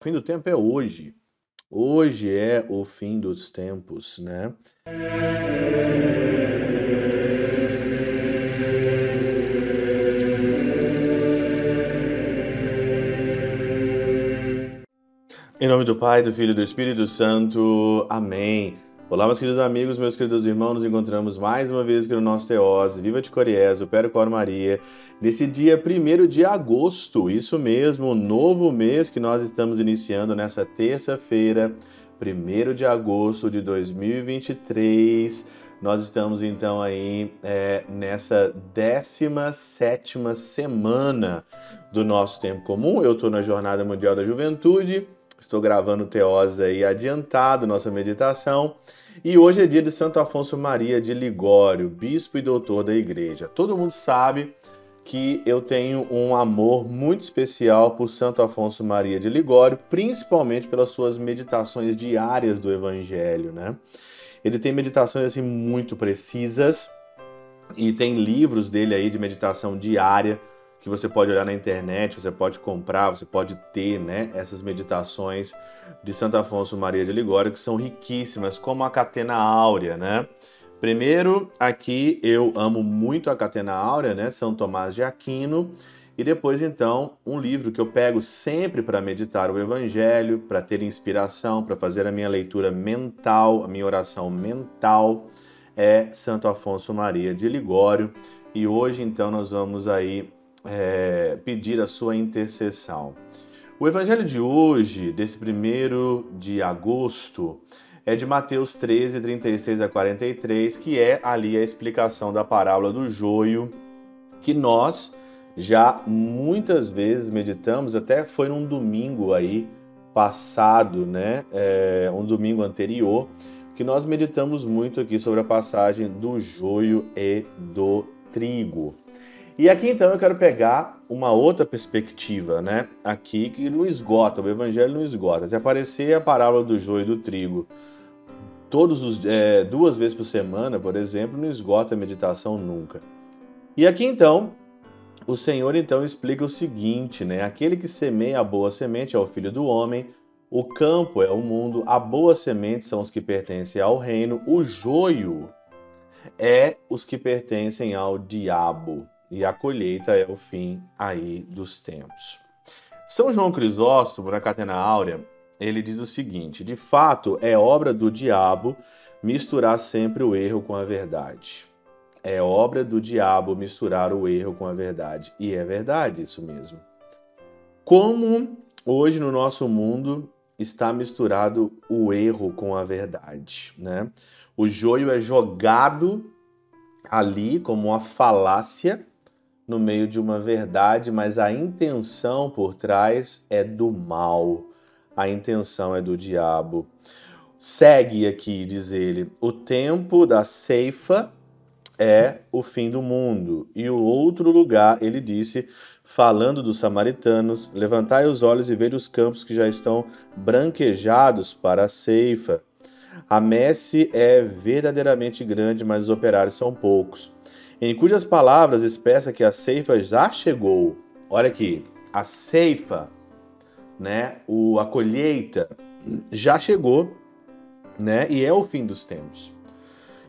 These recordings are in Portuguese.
O fim do tempo é hoje. Hoje é o fim dos tempos, né? Em nome do Pai, do Filho e do Espírito Santo. Amém. Olá, meus queridos amigos, meus queridos irmãos, nos encontramos mais uma vez aqui no nosso Teose, Viva de Coriés, o Péro Cor Maria, nesse dia 1 de agosto, isso mesmo, um novo mês que nós estamos iniciando nessa terça-feira, 1 de agosto de 2023. Nós estamos então aí é, nessa 17 semana do nosso tempo comum. Eu estou na Jornada Mundial da Juventude, estou gravando Teose aí adiantado, nossa meditação. E hoje é dia de Santo Afonso Maria de Ligório, bispo e doutor da igreja. Todo mundo sabe que eu tenho um amor muito especial por Santo Afonso Maria de Ligório, principalmente pelas suas meditações diárias do Evangelho, né? Ele tem meditações assim muito precisas e tem livros dele aí de meditação diária que você pode olhar na internet, você pode comprar, você pode ter, né, essas meditações de Santo Afonso Maria de Ligório que são riquíssimas, como a Catena Áurea, né? Primeiro, aqui eu amo muito a Catena Áurea, né, São Tomás de Aquino, e depois então um livro que eu pego sempre para meditar o evangelho, para ter inspiração, para fazer a minha leitura mental, a minha oração mental, é Santo Afonso Maria de Ligório. E hoje então nós vamos aí é, pedir a sua intercessão. O evangelho de hoje, desse primeiro de agosto, é de Mateus 13, 36 a 43, que é ali a explicação da parábola do joio, que nós já muitas vezes meditamos, até foi num domingo aí passado, né? É, um domingo anterior, que nós meditamos muito aqui sobre a passagem do joio e do trigo. E aqui então eu quero pegar uma outra perspectiva, né? Aqui que não esgota, o evangelho não esgota. Se aparecer a parábola do joio e do trigo todos os é, duas vezes por semana, por exemplo, não esgota a meditação nunca. E aqui então o Senhor então explica o seguinte, né? Aquele que semeia a boa semente é o filho do homem, o campo é o mundo, a boa semente são os que pertencem ao reino, o joio é os que pertencem ao diabo e a colheita é o fim aí dos tempos. São João Crisóstomo, na Catena Áurea, ele diz o seguinte: de fato, é obra do diabo misturar sempre o erro com a verdade. É obra do diabo misturar o erro com a verdade. E é verdade isso mesmo. Como hoje no nosso mundo está misturado o erro com a verdade, né? O joio é jogado ali como uma falácia no meio de uma verdade, mas a intenção por trás é do mal. A intenção é do diabo. Segue aqui, diz ele, o tempo da ceifa é o fim do mundo. E o outro lugar, ele disse, falando dos samaritanos: Levantai os olhos e vede os campos que já estão branquejados para a ceifa. A messe é verdadeiramente grande, mas os operários são poucos em cujas palavras expressa que a ceifa já chegou. Olha aqui, a ceifa, né, o, a colheita já chegou, né, e é o fim dos tempos.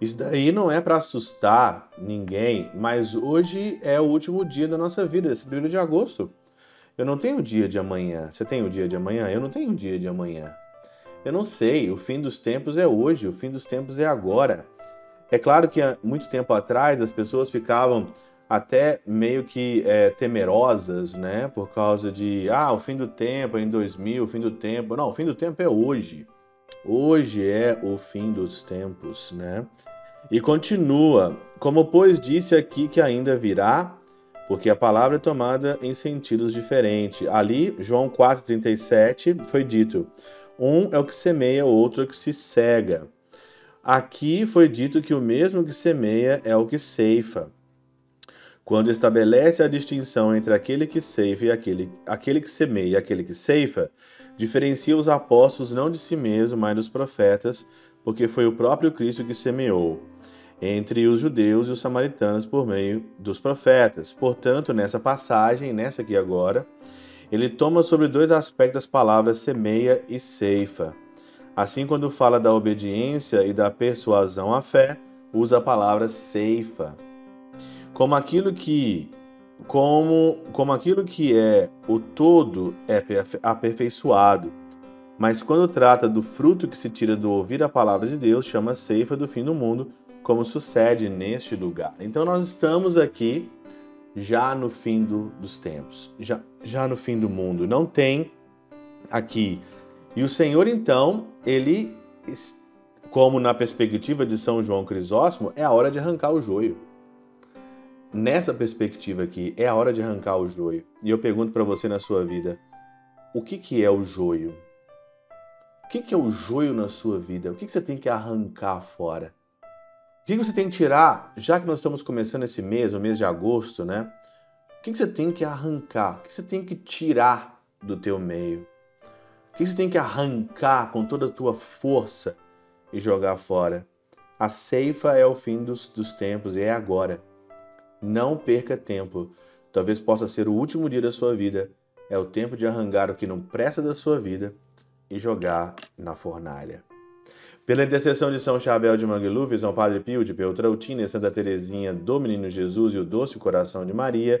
Isso daí não é para assustar ninguém, mas hoje é o último dia da nossa vida, esse primeiro de agosto. Eu não tenho o dia de amanhã. Você tem o dia de amanhã? Eu não tenho o dia de amanhã. Eu não sei. O fim dos tempos é hoje, o fim dos tempos é agora. É claro que há muito tempo atrás as pessoas ficavam até meio que é, temerosas, né? Por causa de, ah, o fim do tempo é em 2000, o fim do tempo. Não, o fim do tempo é hoje. Hoje é o fim dos tempos, né? E continua, como pois disse aqui que ainda virá, porque a palavra é tomada em sentidos diferentes. Ali, João 4,37, foi dito: um é o que semeia, o outro é o que se cega. Aqui foi dito que o mesmo que semeia é o que ceifa. Quando estabelece a distinção entre aquele que ceifa e aquele, aquele que semeia e aquele que ceifa, diferencia os apóstolos não de si mesmo, mas dos profetas, porque foi o próprio Cristo que semeou entre os judeus e os samaritanos por meio dos profetas. Portanto, nessa passagem, nessa aqui agora, ele toma sobre dois aspectos as palavras semeia e ceifa. Assim, quando fala da obediência e da persuasão à fé, usa a palavra ceifa. Como aquilo que como, como aquilo que é o todo é aperfeiçoado. Mas quando trata do fruto que se tira do ouvir a palavra de Deus, chama ceifa do fim do mundo, como sucede neste lugar. Então nós estamos aqui já no fim do, dos tempos, já, já no fim do mundo. Não tem aqui. E o Senhor, então, ele, como na perspectiva de São João Crisóstomo, é a hora de arrancar o joio nessa perspectiva aqui, é a hora de arrancar o joio. E eu pergunto para você na sua vida, o que, que é o joio? O que, que é o joio na sua vida? O que, que você tem que arrancar fora? O que, que você tem que tirar, já que nós estamos começando esse mês, o mês de agosto, né? O que, que você tem que arrancar? O que, que você tem que tirar do teu meio? Que, você tem que arrancar com toda a tua força e jogar fora? A ceifa é o fim dos, dos tempos é agora. Não perca tempo. Talvez possa ser o último dia da sua vida. É o tempo de arrancar o que não presta da sua vida e jogar na fornalha. Pela intercessão de São Chabel de Mangluf, São Padre Pio de Peltrautina Santa Teresinha do Menino Jesus e o Doce Coração de Maria,